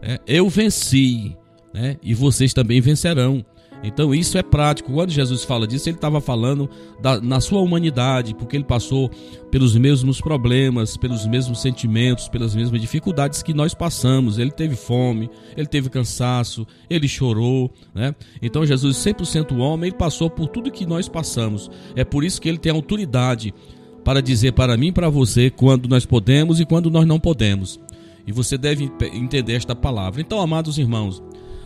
É, eu venci né? E vocês também vencerão. Então isso é prático. Quando Jesus fala disso, ele estava falando da, na sua humanidade, porque ele passou pelos mesmos problemas, pelos mesmos sentimentos, pelas mesmas dificuldades que nós passamos. Ele teve fome, ele teve cansaço, ele chorou, né? Então Jesus 100% homem, ele passou por tudo que nós passamos. É por isso que ele tem autoridade para dizer para mim e para você quando nós podemos e quando nós não podemos. E você deve entender esta palavra. Então, amados irmãos,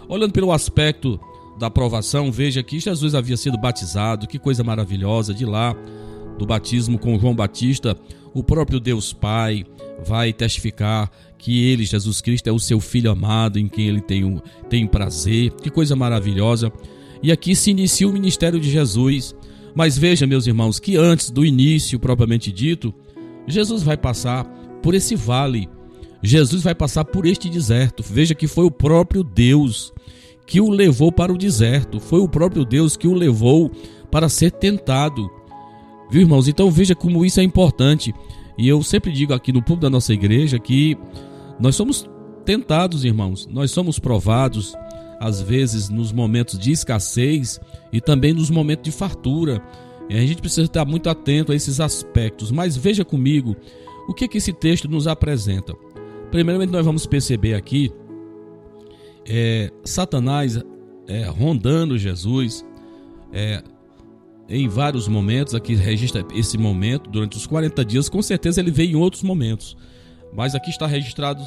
olhando pelo aspecto da aprovação, veja que Jesus havia sido batizado, que coisa maravilhosa, de lá do batismo com João Batista, o próprio Deus Pai vai testificar que ele, Jesus Cristo, é o seu filho amado, em quem ele tem, um, tem prazer, que coisa maravilhosa. E aqui se inicia o ministério de Jesus. Mas veja, meus irmãos, que antes do início propriamente dito, Jesus vai passar por esse vale, Jesus vai passar por este deserto. Veja que foi o próprio Deus que o levou para o deserto. Foi o próprio Deus que o levou para ser tentado. Viu, irmãos? Então veja como isso é importante. E eu sempre digo aqui no público da nossa igreja que nós somos tentados, irmãos. Nós somos provados, às vezes, nos momentos de escassez e também nos momentos de fartura. E a gente precisa estar muito atento a esses aspectos. Mas veja comigo o que, que esse texto nos apresenta. Primeiramente, nós vamos perceber aqui é, Satanás é, rondando Jesus é, em vários momentos. Aqui registra esse momento durante os 40 dias. Com certeza ele veio em outros momentos, mas aqui está registrado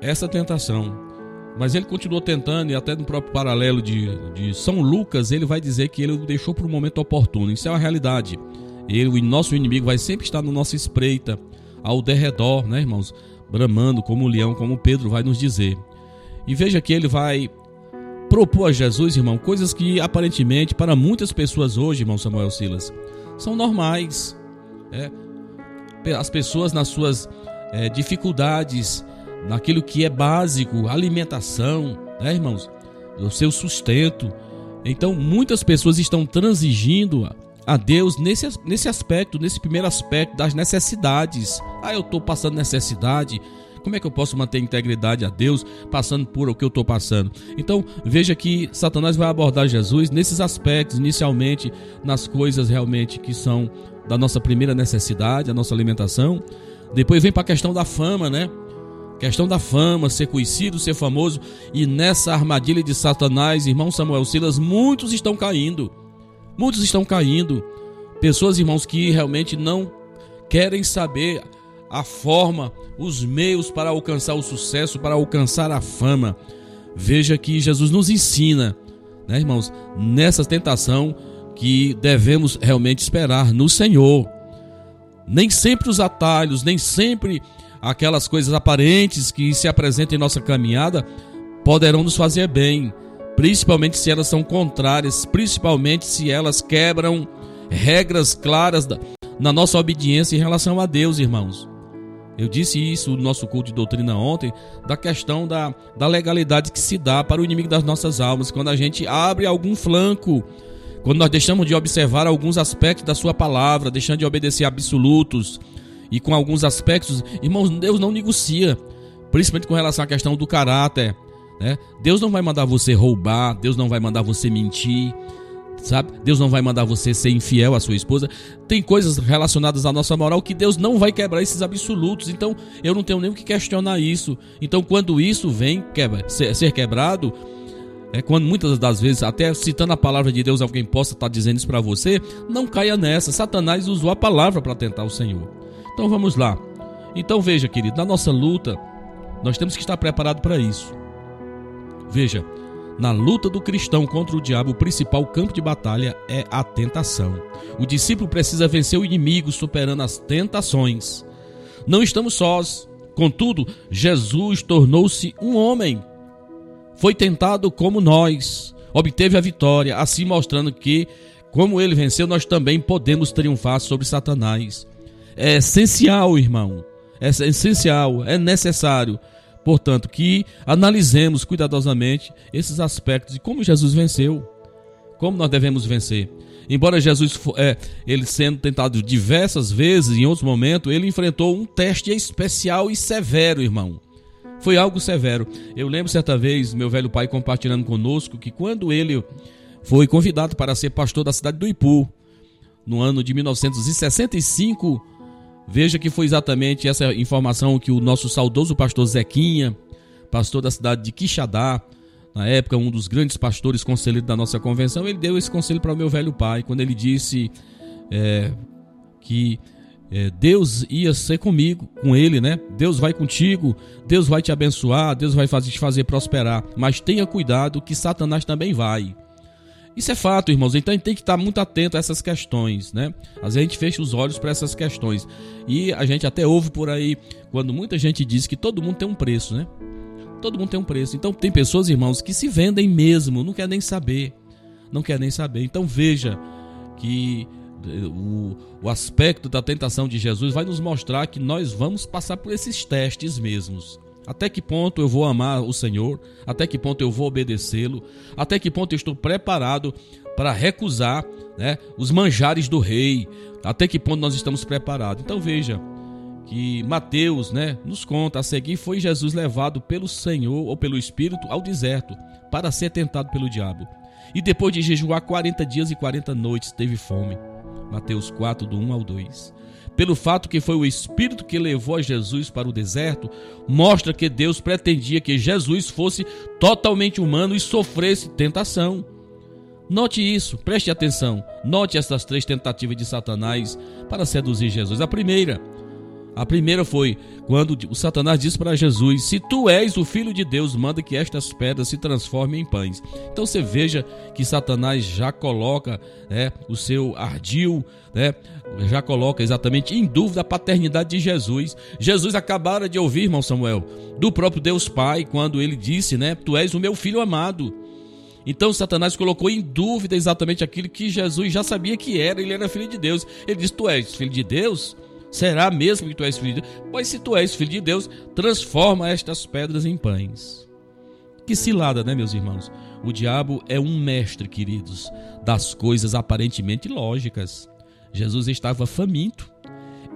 essa tentação. Mas ele continuou tentando, e até no próprio paralelo de, de São Lucas, ele vai dizer que ele o deixou para o momento oportuno. Isso é uma realidade. Ele, o nosso inimigo, vai sempre estar na nossa espreita, ao derredor, né, irmãos? Bramando como o leão, como Pedro vai nos dizer. E veja que ele vai propor a Jesus, irmão, coisas que aparentemente para muitas pessoas hoje, irmão Samuel Silas, são normais. É? As pessoas nas suas é, dificuldades, naquilo que é básico, alimentação, né, irmãos? O seu sustento. Então, muitas pessoas estão transigindo a Deus nesse, nesse aspecto, nesse primeiro aspecto das necessidades. Ah, eu estou passando necessidade, como é que eu posso manter integridade a Deus passando por o que eu estou passando? Então, veja que Satanás vai abordar Jesus nesses aspectos, inicialmente nas coisas realmente que são da nossa primeira necessidade, a nossa alimentação. Depois vem para a questão da fama, né? Questão da fama, ser conhecido, ser famoso. E nessa armadilha de Satanás, irmão Samuel Silas, muitos estão caindo. Muitos estão caindo. Pessoas, irmãos, que realmente não querem saber a forma, os meios para alcançar o sucesso, para alcançar a fama. Veja que Jesus nos ensina, né, irmãos, nessa tentação que devemos realmente esperar no Senhor. Nem sempre os atalhos, nem sempre aquelas coisas aparentes que se apresentam em nossa caminhada poderão nos fazer bem, principalmente se elas são contrárias, principalmente se elas quebram regras claras da, na nossa obediência em relação a Deus, irmãos. Eu disse isso no nosso culto de doutrina ontem, da questão da, da legalidade que se dá para o inimigo das nossas almas, quando a gente abre algum flanco, quando nós deixamos de observar alguns aspectos da sua palavra, deixando de obedecer absolutos, e com alguns aspectos, irmãos, Deus não negocia, principalmente com relação à questão do caráter. Né? Deus não vai mandar você roubar, Deus não vai mandar você mentir, sabe? Deus não vai mandar você ser infiel à sua esposa. Tem coisas relacionadas à nossa moral que Deus não vai quebrar esses absolutos. Então, eu não tenho nem o que questionar isso. Então, quando isso vem quebra, ser, quebrado, é quando muitas das vezes, até citando a palavra de Deus, alguém possa estar dizendo isso para você, não caia nessa. Satanás usou a palavra para tentar o Senhor. Então, vamos lá. Então, veja, querido, na nossa luta, nós temos que estar preparados para isso. Veja, na luta do cristão contra o diabo, o principal campo de batalha é a tentação. O discípulo precisa vencer o inimigo superando as tentações. Não estamos sós. Contudo, Jesus tornou-se um homem. Foi tentado como nós, obteve a vitória, assim mostrando que, como ele venceu, nós também podemos triunfar sobre Satanás. É essencial, irmão. É essencial, é necessário Portanto, que analisemos cuidadosamente esses aspectos de como Jesus venceu, como nós devemos vencer. Embora Jesus, é, ele sendo tentado diversas vezes, em outros momentos, ele enfrentou um teste especial e severo, irmão. Foi algo severo. Eu lembro certa vez, meu velho pai compartilhando conosco, que quando ele foi convidado para ser pastor da cidade do Ipu, no ano de 1965, veja que foi exatamente essa informação que o nosso saudoso pastor Zequinha, pastor da cidade de Quixadá, na época um dos grandes pastores conselheiros da nossa convenção, ele deu esse conselho para o meu velho pai, quando ele disse é, que é, Deus ia ser comigo, com ele, né? Deus vai contigo, Deus vai te abençoar, Deus vai te fazer prosperar, mas tenha cuidado que Satanás também vai. Isso é fato, irmãos. Então a gente tem que estar muito atento a essas questões, né? Às vezes a gente fecha os olhos para essas questões. E a gente até ouve por aí, quando muita gente diz que todo mundo tem um preço, né? Todo mundo tem um preço. Então tem pessoas, irmãos, que se vendem mesmo, não quer nem saber. Não quer nem saber. Então veja que eh, o, o aspecto da tentação de Jesus vai nos mostrar que nós vamos passar por esses testes mesmos. Até que ponto eu vou amar o Senhor? Até que ponto eu vou obedecê-lo? Até que ponto eu estou preparado para recusar né, os manjares do rei? Até que ponto nós estamos preparados? Então veja que Mateus né, nos conta a seguir: foi Jesus levado pelo Senhor ou pelo Espírito ao deserto para ser tentado pelo diabo. E depois de jejuar 40 dias e 40 noites, teve fome. Mateus 4, do 1 ao 2 pelo fato que foi o Espírito que levou Jesus para o deserto, mostra que Deus pretendia que Jesus fosse totalmente humano e sofresse tentação. Note isso, preste atenção. Note essas três tentativas de Satanás para seduzir Jesus. A primeira, a primeira foi quando o Satanás disse para Jesus: Se tu és o filho de Deus, manda que estas pedras se transformem em pães. Então você veja que Satanás já coloca né, o seu ardil, né, já coloca exatamente em dúvida a paternidade de Jesus. Jesus acabara de ouvir, irmão Samuel, do próprio Deus Pai, quando ele disse: né, Tu és o meu filho amado. Então Satanás colocou em dúvida exatamente aquilo que Jesus já sabia que era, ele era filho de Deus. Ele disse: Tu és filho de Deus? Será mesmo que tu és filho de Deus? Pois se tu és filho de Deus, transforma estas pedras em pães. Que cilada, né, meus irmãos? O diabo é um mestre, queridos, das coisas aparentemente lógicas. Jesus estava faminto.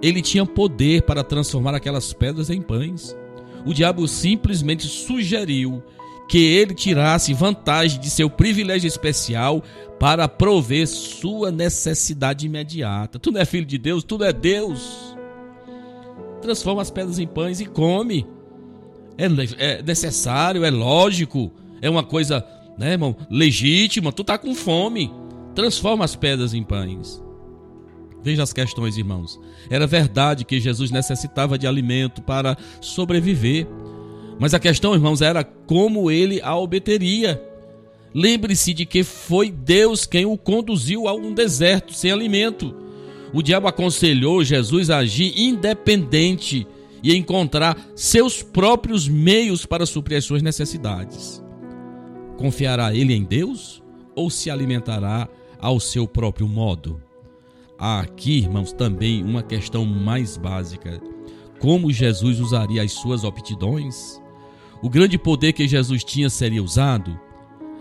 Ele tinha poder para transformar aquelas pedras em pães. O diabo simplesmente sugeriu que ele tirasse vantagem de seu privilégio especial para prover sua necessidade imediata. Tu não é filho de Deus, tu é Deus. Transforma as pedras em pães e come. É, é necessário, é lógico, é uma coisa, né, irmão, legítima. Tu tá com fome. Transforma as pedras em pães. Veja as questões, irmãos. Era verdade que Jesus necessitava de alimento para sobreviver. Mas a questão, irmãos, era como ele a obteria. Lembre-se de que foi Deus quem o conduziu a um deserto sem alimento. O diabo aconselhou Jesus a agir independente e encontrar seus próprios meios para suprir as suas necessidades. Confiará ele em Deus ou se alimentará ao seu próprio modo? Há aqui, irmãos, também uma questão mais básica: como Jesus usaria as suas aptidões? O grande poder que Jesus tinha seria usado?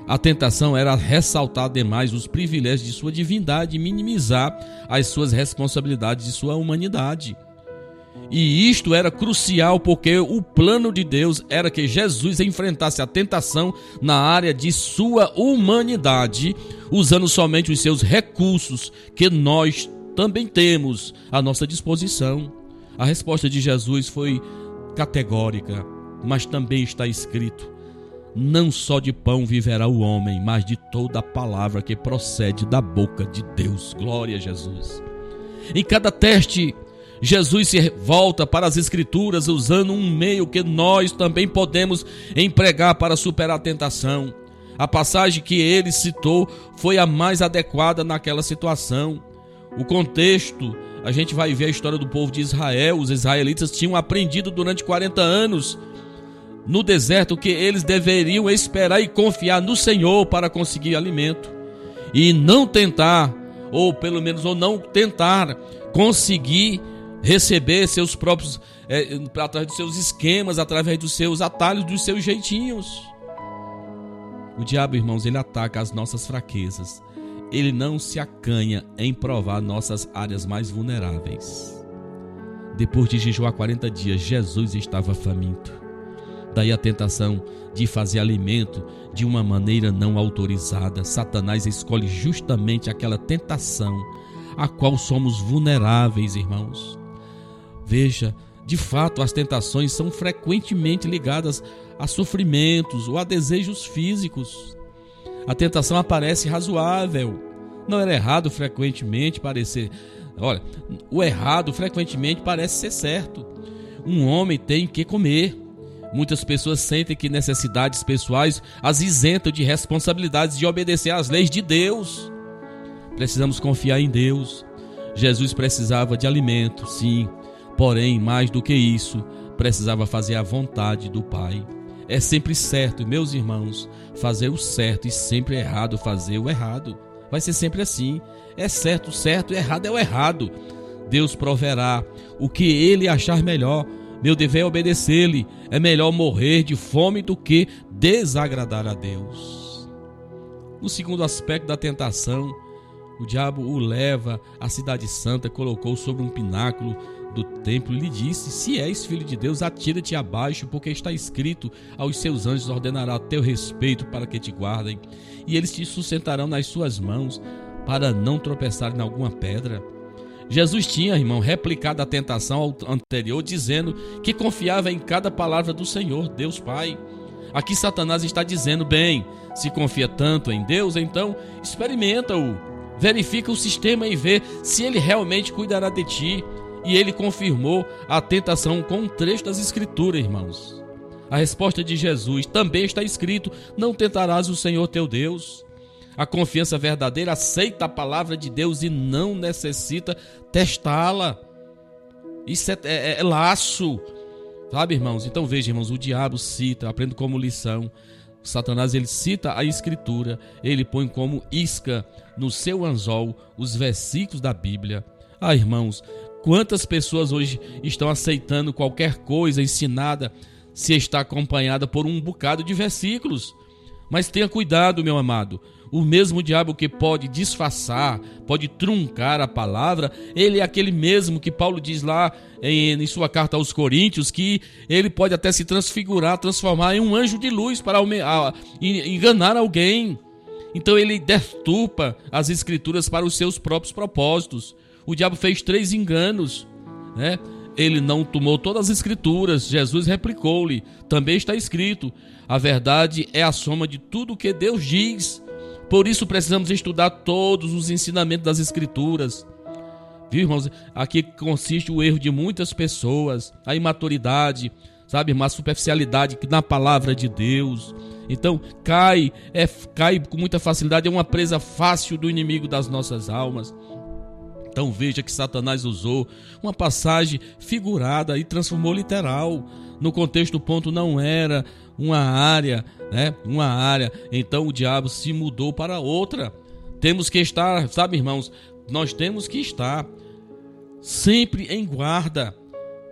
A tentação era ressaltar demais os privilégios de sua divindade e minimizar as suas responsabilidades de sua humanidade. E isto era crucial porque o plano de Deus era que Jesus enfrentasse a tentação na área de sua humanidade, usando somente os seus recursos que nós também temos à nossa disposição. A resposta de Jesus foi categórica, mas também está escrito: não só de pão viverá o homem, mas de toda a palavra que procede da boca de Deus. Glória a Jesus. Em cada teste, Jesus se volta para as Escrituras usando um meio que nós também podemos empregar para superar a tentação. A passagem que ele citou foi a mais adequada naquela situação. O contexto, a gente vai ver a história do povo de Israel. Os israelitas tinham aprendido durante 40 anos no deserto que eles deveriam esperar e confiar no Senhor para conseguir alimento e não tentar, ou pelo menos ou não tentar conseguir receber seus próprios é, através dos seus esquemas, através dos seus atalhos, dos seus jeitinhos. O diabo, irmãos, ele ataca as nossas fraquezas. Ele não se acanha em provar nossas áreas mais vulneráveis. Depois de jejuar 40 dias, Jesus estava faminto. Daí a tentação de fazer alimento de uma maneira não autorizada. Satanás escolhe justamente aquela tentação a qual somos vulneráveis, irmãos. Veja, de fato, as tentações são frequentemente ligadas a sofrimentos ou a desejos físicos. A tentação aparece razoável. Não era errado frequentemente parecer. Olha, o errado frequentemente parece ser certo. Um homem tem que comer. Muitas pessoas sentem que necessidades pessoais as isentam de responsabilidades de obedecer às leis de Deus. Precisamos confiar em Deus. Jesus precisava de alimento, sim, porém, mais do que isso, precisava fazer a vontade do Pai. É sempre certo, meus irmãos, fazer o certo e sempre errado fazer o errado. Vai ser sempre assim. É certo, certo, errado é o errado. Deus proverá o que ele achar melhor. Meu dever é obedecer-lhe. É melhor morrer de fome do que desagradar a Deus. No segundo aspecto da tentação, o diabo o leva à cidade santa, colocou sobre um pináculo do templo e lhe disse: Se és filho de Deus, atira-te abaixo, porque está escrito: Aos seus anjos ordenará teu respeito para que te guardem, e eles te sustentarão nas suas mãos, para não tropeçar em alguma pedra. Jesus tinha, irmão, replicado a tentação anterior, dizendo que confiava em cada palavra do Senhor, Deus Pai. Aqui Satanás está dizendo: bem, se confia tanto em Deus, então experimenta-o. Verifica o sistema e vê se ele realmente cuidará de ti. E ele confirmou a tentação com um trecho das Escrituras, irmãos. A resposta de Jesus também está escrito: Não tentarás o Senhor teu Deus. A confiança verdadeira aceita a palavra de Deus e não necessita testá-la. Isso é, é, é, laço. Sabe, irmãos? Então veja, irmãos, o diabo cita, aprendo como lição. Satanás ele cita a escritura, ele põe como isca no seu anzol os versículos da Bíblia. Ah, irmãos, quantas pessoas hoje estão aceitando qualquer coisa ensinada se está acompanhada por um bocado de versículos? Mas tenha cuidado, meu amado. O mesmo diabo que pode disfarçar, pode truncar a palavra, ele é aquele mesmo que Paulo diz lá em, em, sua carta aos Coríntios, que ele pode até se transfigurar, transformar em um anjo de luz para enganar alguém. Então ele deturpa as escrituras para os seus próprios propósitos. O diabo fez três enganos, né? Ele não tomou todas as escrituras, Jesus replicou-lhe. Também está escrito: a verdade é a soma de tudo o que Deus diz. Por isso precisamos estudar todos os ensinamentos das escrituras. Viu, irmãos? Aqui consiste o erro de muitas pessoas, a imaturidade, sabe, uma superficialidade na palavra de Deus. Então, cai, é cai com muita facilidade, é uma presa fácil do inimigo das nossas almas. Então veja que Satanás usou uma passagem figurada e transformou literal. No contexto, ponto não era uma área, né? Uma área. Então o diabo se mudou para outra. Temos que estar, sabe, irmãos, nós temos que estar sempre em guarda.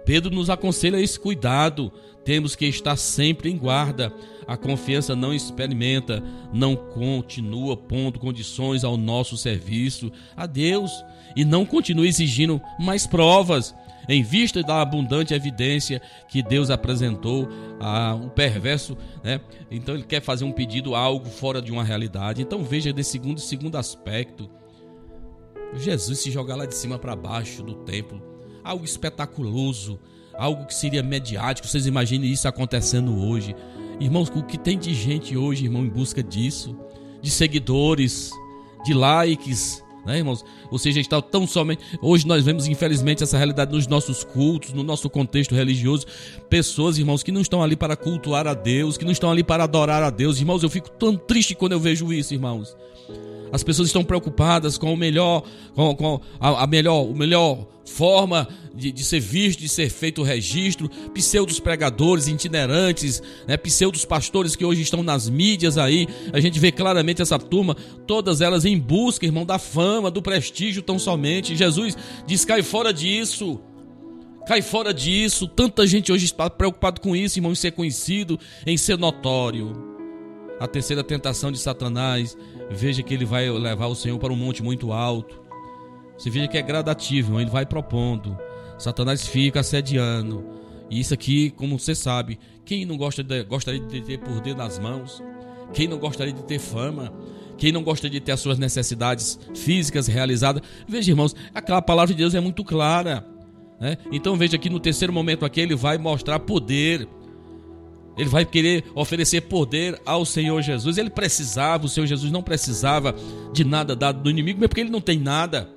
Pedro nos aconselha esse cuidado. Temos que estar sempre em guarda. A confiança não experimenta, não continua pondo condições ao nosso serviço a Deus e não continua exigindo mais provas em vista da abundante evidência que Deus apresentou um perverso, né? Então ele quer fazer um pedido algo fora de uma realidade. Então veja desse segundo segundo aspecto, Jesus se jogar lá de cima para baixo do templo, algo espetaculoso, algo que seria mediático. Vocês imaginem isso acontecendo hoje. Irmãos, o que tem de gente hoje, irmão, em busca disso, de seguidores, de likes, né, irmãos? Ou seja, está tão somente. Hoje nós vemos, infelizmente, essa realidade nos nossos cultos, no nosso contexto religioso. Pessoas, irmãos, que não estão ali para cultuar a Deus, que não estão ali para adorar a Deus. Irmãos, eu fico tão triste quando eu vejo isso, irmãos. As pessoas estão preocupadas com o melhor, com, com a, a, melhor, o melhor forma de, de, ser visto, de ser feito o registro, pseudos pregadores itinerantes, né, pseudos pastores que hoje estão nas mídias aí, a gente vê claramente essa turma, todas elas em busca, irmão, da fama, do prestígio tão somente. Jesus diz: cai fora disso. Cai fora disso. Tanta gente hoje está preocupado com isso, irmão, em ser conhecido, em ser notório. A terceira tentação de Satanás veja que ele vai levar o Senhor para um monte muito alto. Você veja que é gradativo, ele vai propondo. Satanás fica assediando. E isso aqui, como você sabe, quem não gosta de, gostaria de ter poder nas mãos? Quem não gostaria de ter fama? Quem não gosta de ter as suas necessidades físicas realizadas? Veja, irmãos, aquela palavra de Deus é muito clara. Né? Então veja que no terceiro momento aqui ele vai mostrar poder. Ele vai querer oferecer poder ao Senhor Jesus. Ele precisava, o Senhor Jesus não precisava de nada dado do inimigo, mas porque ele não tem nada.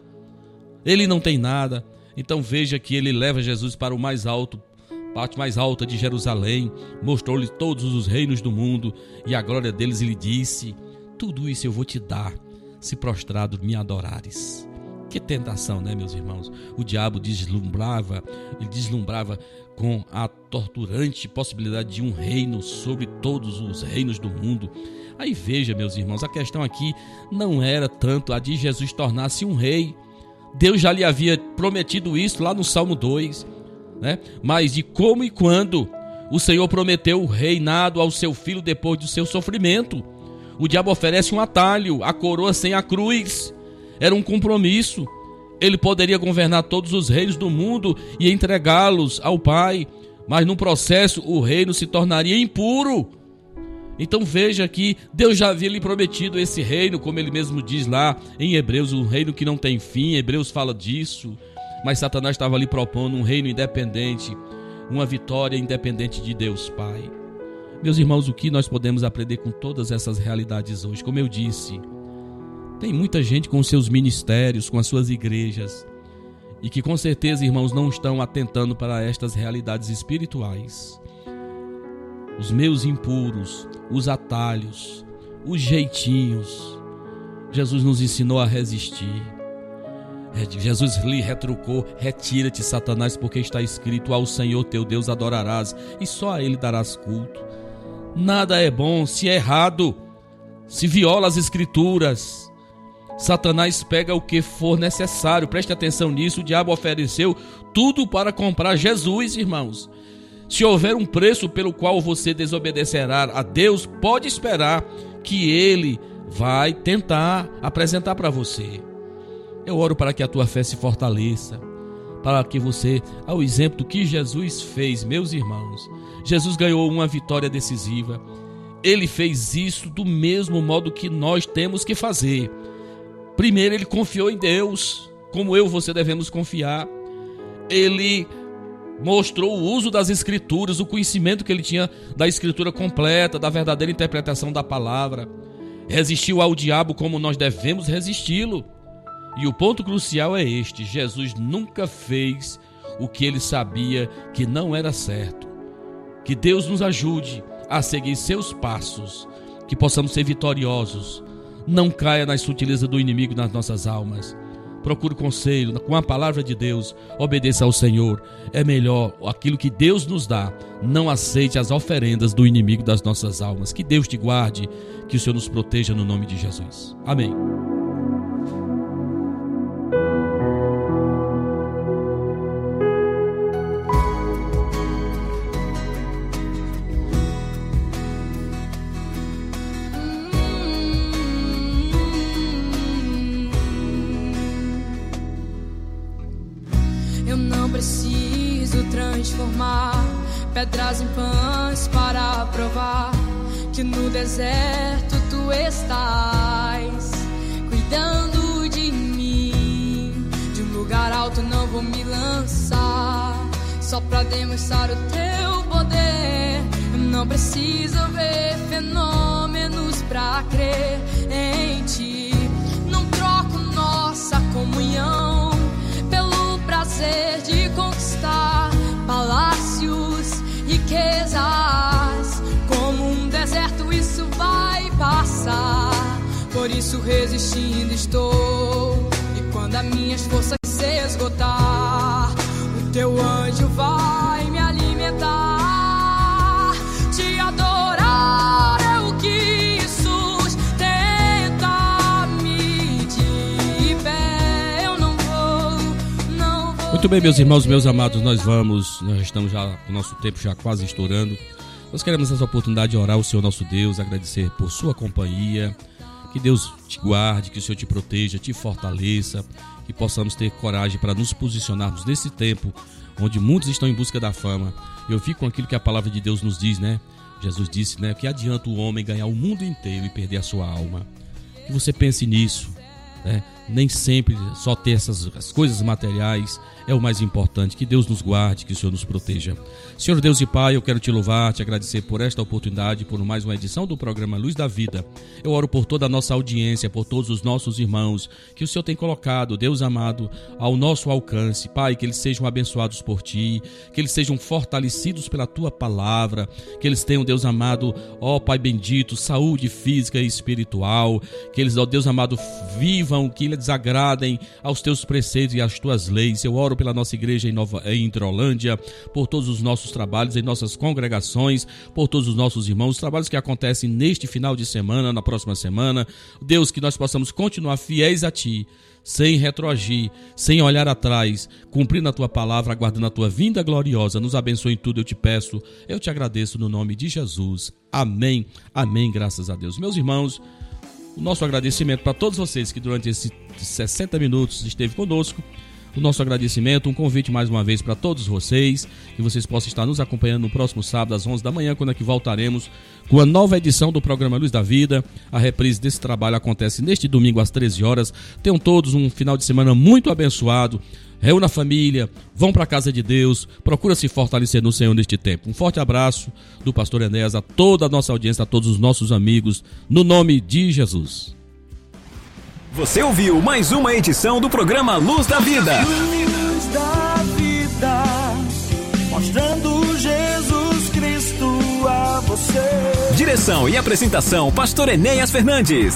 Ele não tem nada. Então veja que ele leva Jesus para o mais alto, parte mais alta de Jerusalém, mostrou-lhe todos os reinos do mundo e a glória deles e lhe disse: Tudo isso eu vou te dar, se prostrado me adorares. Que tentação, né, meus irmãos? O diabo deslumbrava, ele deslumbrava com a torturante possibilidade de um reino sobre todos os reinos do mundo. Aí veja, meus irmãos, a questão aqui não era tanto a de Jesus tornar-se um rei. Deus já lhe havia prometido isso lá no Salmo 2, né? Mas de como e quando o Senhor prometeu o reinado ao seu filho depois do seu sofrimento. O diabo oferece um atalho, a coroa sem a cruz. Era um compromisso. Ele poderia governar todos os reinos do mundo e entregá-los ao Pai, mas no processo o reino se tornaria impuro. Então veja que Deus já havia lhe prometido esse reino, como ele mesmo diz lá em Hebreus, um reino que não tem fim. Hebreus fala disso. Mas Satanás estava ali propondo um reino independente, uma vitória independente de Deus Pai. Meus irmãos, o que nós podemos aprender com todas essas realidades hoje? Como eu disse, tem muita gente com seus ministérios, com as suas igrejas, e que com certeza, irmãos, não estão atentando para estas realidades espirituais. Os meus impuros, os atalhos, os jeitinhos. Jesus nos ensinou a resistir. Jesus lhe retrucou: Retira-te, Satanás, porque está escrito: Ao Senhor teu Deus adorarás e só a Ele darás culto. Nada é bom se é errado, se viola as Escrituras. Satanás pega o que for necessário, preste atenção nisso. O diabo ofereceu tudo para comprar Jesus, irmãos. Se houver um preço pelo qual você desobedecerá a Deus, pode esperar que Ele vai tentar apresentar para você. Eu oro para que a tua fé se fortaleça, para que você, ao exemplo do que Jesus fez, meus irmãos, Jesus ganhou uma vitória decisiva. Ele fez isso do mesmo modo que nós temos que fazer. Primeiro, ele confiou em Deus, como eu e você devemos confiar. Ele mostrou o uso das escrituras, o conhecimento que ele tinha da escritura completa, da verdadeira interpretação da palavra. Resistiu ao diabo como nós devemos resisti-lo. E o ponto crucial é este: Jesus nunca fez o que ele sabia que não era certo. Que Deus nos ajude a seguir seus passos, que possamos ser vitoriosos. Não caia nas sutilezas do inimigo nas nossas almas procure conselho com a palavra de Deus, obedeça ao Senhor. É melhor aquilo que Deus nos dá. Não aceite as oferendas do inimigo das nossas almas. Que Deus te guarde, que o Senhor nos proteja no nome de Jesus. Amém. Minhas forças se esgotar, o teu anjo vai me alimentar. Te adorar é o que sustenta-me de pé. Eu não vou, não vou. Muito bem, meus irmãos, meus amados, nós vamos, nós estamos já, o nosso tempo já quase estourando. Nós queremos essa oportunidade de orar ao Senhor nosso Deus, agradecer por sua companhia. Que Deus te guarde, que o Senhor te proteja, te fortaleça, que possamos ter coragem para nos posicionarmos nesse tempo onde muitos estão em busca da fama. Eu fico com aquilo que a palavra de Deus nos diz, né? Jesus disse, né? Que adianta o homem ganhar o mundo inteiro e perder a sua alma. Que você pense nisso, né? Nem sempre só ter essas as coisas materiais é o mais importante. Que Deus nos guarde, que o Senhor nos proteja. Senhor Deus e Pai, eu quero te louvar, te agradecer por esta oportunidade, por mais uma edição do programa Luz da Vida. Eu oro por toda a nossa audiência, por todos os nossos irmãos que o Senhor tem colocado, Deus amado, ao nosso alcance. Pai, que eles sejam abençoados por ti, que eles sejam fortalecidos pela tua palavra, que eles tenham, Deus amado, ó Pai bendito, saúde física e espiritual, que eles, ó Deus amado, vivam, que eles agradem aos teus preceitos e às tuas leis. Eu oro pela nossa igreja em, Nova, em Hidrolândia, por todos os nossos trabalhos, em nossas congregações, por todos os nossos irmãos, os trabalhos que acontecem neste final de semana, na próxima semana. Deus, que nós possamos continuar fiéis a Ti, sem retroagir, sem olhar atrás, cumprindo a Tua palavra, aguardando a Tua vinda gloriosa. Nos abençoe em tudo, eu te peço, eu te agradeço no nome de Jesus. Amém, amém, graças a Deus. Meus irmãos, o nosso agradecimento para todos vocês que durante esses 60 minutos esteve conosco. O nosso agradecimento, um convite mais uma vez para todos vocês, que vocês possam estar nos acompanhando no próximo sábado às 11 da manhã, quando aqui voltaremos com a nova edição do programa Luz da Vida. A reprise desse trabalho acontece neste domingo às 13 horas. Tenham todos um final de semana muito abençoado. Reúna a família, vão para a casa de Deus, procura se fortalecer no Senhor neste tempo. Um forte abraço do pastor Enéas a toda a nossa audiência, a todos os nossos amigos, no nome de Jesus. Você ouviu mais uma edição do programa Luz da Vida. Luz da vida, mostrando Jesus Cristo a você. Direção e apresentação, Pastor Enéas Fernandes.